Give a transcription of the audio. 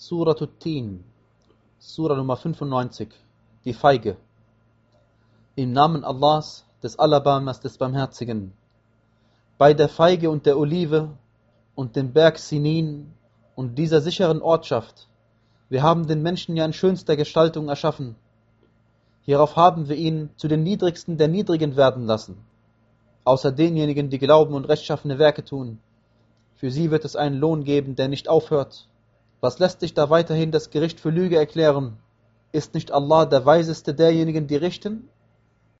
Surat Tin, Surah Nummer 95, die Feige. Im Namen Allahs, des Alabamas, des Barmherzigen. Bei der Feige und der Olive und dem Berg Sinin und dieser sicheren Ortschaft. Wir haben den Menschen ja in schönster Gestaltung erschaffen. Hierauf haben wir ihn zu den Niedrigsten der Niedrigen werden lassen. Außer denjenigen, die glauben und rechtschaffene Werke tun. Für sie wird es einen Lohn geben, der nicht aufhört. Was lässt sich da weiterhin das Gericht für Lüge erklären? Ist nicht Allah der Weiseste derjenigen, die richten?